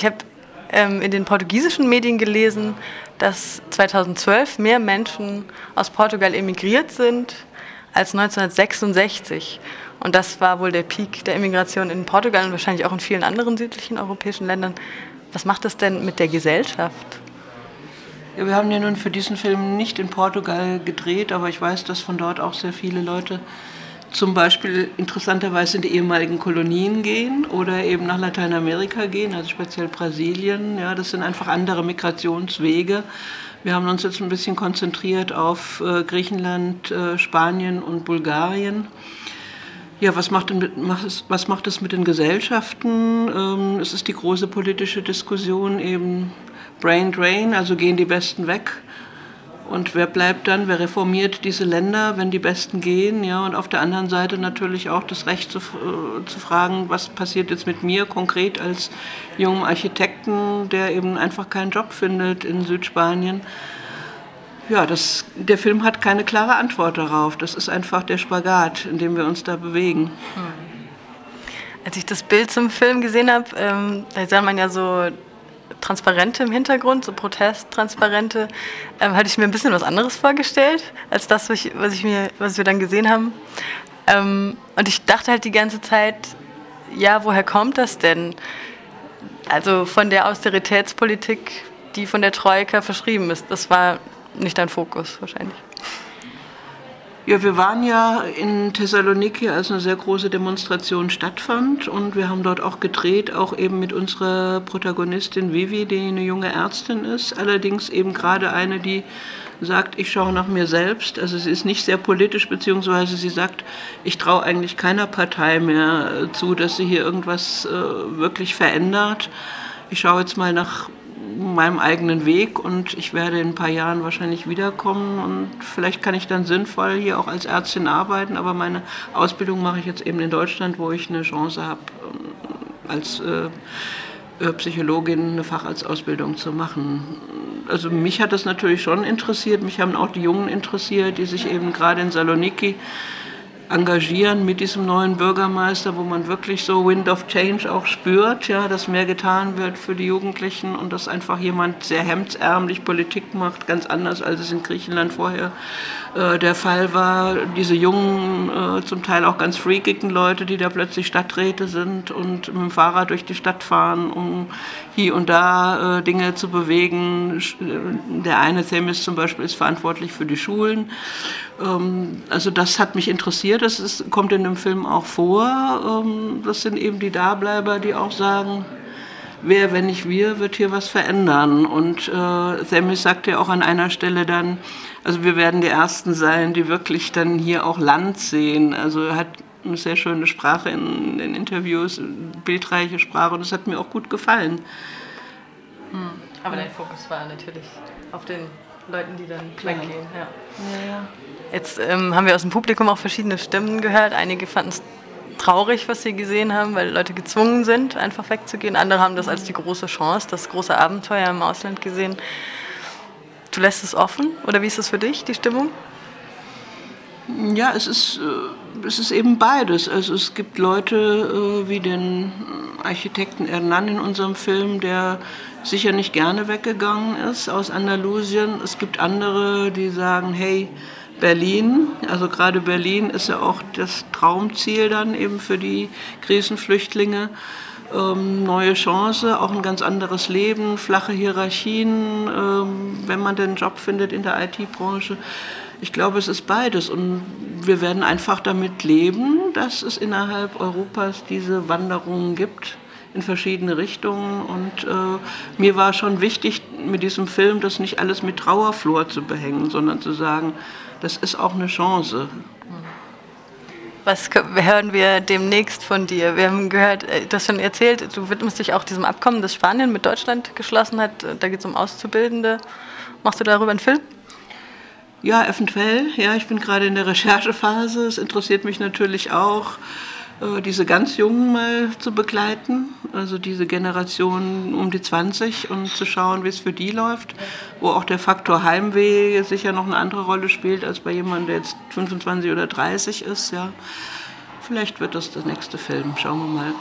Ich habe ähm, in den portugiesischen Medien gelesen, dass 2012 mehr Menschen aus Portugal emigriert sind als 1966. Und das war wohl der Peak der Immigration in Portugal und wahrscheinlich auch in vielen anderen südlichen europäischen Ländern. Was macht das denn mit der Gesellschaft? Ja, wir haben ja nun für diesen Film nicht in Portugal gedreht, aber ich weiß, dass von dort auch sehr viele Leute zum Beispiel interessanterweise in die ehemaligen Kolonien gehen oder eben nach Lateinamerika gehen, also speziell Brasilien. Ja, das sind einfach andere Migrationswege. Wir haben uns jetzt ein bisschen konzentriert auf äh, Griechenland, äh, Spanien und Bulgarien. Ja, was macht, denn, was macht es mit den Gesellschaften? Ähm, es ist die große politische Diskussion eben Brain Drain, also gehen die Besten weg und wer bleibt dann, wer reformiert diese Länder, wenn die Besten gehen? Ja, und auf der anderen Seite natürlich auch das Recht zu, äh, zu fragen, was passiert jetzt mit mir konkret als jungem Architekten, der eben einfach keinen Job findet in Südspanien. Ja, das, der Film hat keine klare Antwort darauf. Das ist einfach der Spagat, in dem wir uns da bewegen. Hm. Als ich das Bild zum Film gesehen habe, ähm, da sah man ja so Transparente im Hintergrund, so Protesttransparente, ähm, hatte ich mir ein bisschen was anderes vorgestellt, als das, was, ich, was, ich mir, was wir dann gesehen haben. Ähm, und ich dachte halt die ganze Zeit, ja, woher kommt das denn? Also von der Austeritätspolitik, die von der Troika verschrieben ist. Das war nicht dein Fokus wahrscheinlich. Ja, wir waren ja in Thessaloniki, als eine sehr große Demonstration stattfand und wir haben dort auch gedreht, auch eben mit unserer Protagonistin Vivi, die eine junge Ärztin ist, allerdings eben gerade eine, die sagt, ich schaue nach mir selbst. Also sie ist nicht sehr politisch, beziehungsweise sie sagt, ich traue eigentlich keiner Partei mehr zu, dass sie hier irgendwas äh, wirklich verändert. Ich schaue jetzt mal nach meinem eigenen Weg und ich werde in ein paar Jahren wahrscheinlich wiederkommen und vielleicht kann ich dann sinnvoll hier auch als Ärztin arbeiten, aber meine Ausbildung mache ich jetzt eben in Deutschland, wo ich eine Chance habe, ähm, als äh, äh, Psychologin eine Facharztausbildung zu machen. Also mich hat das natürlich schon interessiert, mich haben auch die Jungen interessiert, die sich eben gerade in Saloniki engagieren mit diesem neuen Bürgermeister, wo man wirklich so Wind of Change auch spürt, ja, dass mehr getan wird für die Jugendlichen und dass einfach jemand sehr hemdsärmlich Politik macht, ganz anders als es in Griechenland vorher äh, der Fall war. Diese jungen, äh, zum Teil auch ganz freakigen Leute, die da plötzlich Stadträte sind und mit dem Fahrrad durch die Stadt fahren, um hier und da äh, Dinge zu bewegen. Der eine Themis zum Beispiel ist verantwortlich für die Schulen. Ähm, also das hat mich interessiert, das ist, kommt in dem Film auch vor. Ähm, das sind eben die Dableiber, die auch sagen, wer, wenn nicht wir, wird hier was verändern. Und äh, Themis sagt ja auch an einer Stelle dann, also wir werden die Ersten sein, die wirklich dann hier auch Land sehen. Also er hat eine sehr schöne Sprache in den Interviews, bildreiche Sprache und das hat mir auch gut gefallen. Hm. Aber dein Fokus war natürlich auf den Leuten, die dann weggehen. Ja. Ja, ja. Jetzt ähm, haben wir aus dem Publikum auch verschiedene Stimmen gehört. Einige fanden es traurig, was sie gesehen haben, weil Leute gezwungen sind, einfach wegzugehen. Andere haben das als die große Chance, das große Abenteuer im Ausland gesehen. Du lässt es offen oder wie ist es für dich, die Stimmung? Ja, es ist, äh, es ist eben beides. Also es gibt Leute äh, wie den Architekten Hernan in unserem Film, der sicher nicht gerne weggegangen ist aus Andalusien. Es gibt andere, die sagen, hey, Berlin, also gerade Berlin ist ja auch das Traumziel dann eben für die Krisenflüchtlinge. Ähm, neue Chance, auch ein ganz anderes Leben, flache Hierarchien, ähm, wenn man den Job findet in der IT-Branche. Ich glaube, es ist beides und wir werden einfach damit leben, dass es innerhalb Europas diese Wanderungen gibt in verschiedene Richtungen. Und äh, mir war schon wichtig, mit diesem Film das nicht alles mit Trauerflor zu behängen, sondern zu sagen, das ist auch eine Chance. Was hören wir demnächst von dir? Wir haben gehört, äh, du hast schon erzählt, du widmest dich auch diesem Abkommen, das Spanien mit Deutschland geschlossen hat. Da geht es um Auszubildende. Machst du darüber einen Film? Ja, eventuell. Ja, ich bin gerade in der Recherchephase. Es interessiert mich natürlich auch, diese ganz Jungen mal zu begleiten, also diese Generation um die 20 und zu schauen, wie es für die läuft, wo auch der Faktor Heimweh sicher noch eine andere Rolle spielt als bei jemandem, der jetzt 25 oder 30 ist. Ja. Vielleicht wird das der nächste Film, schauen wir mal.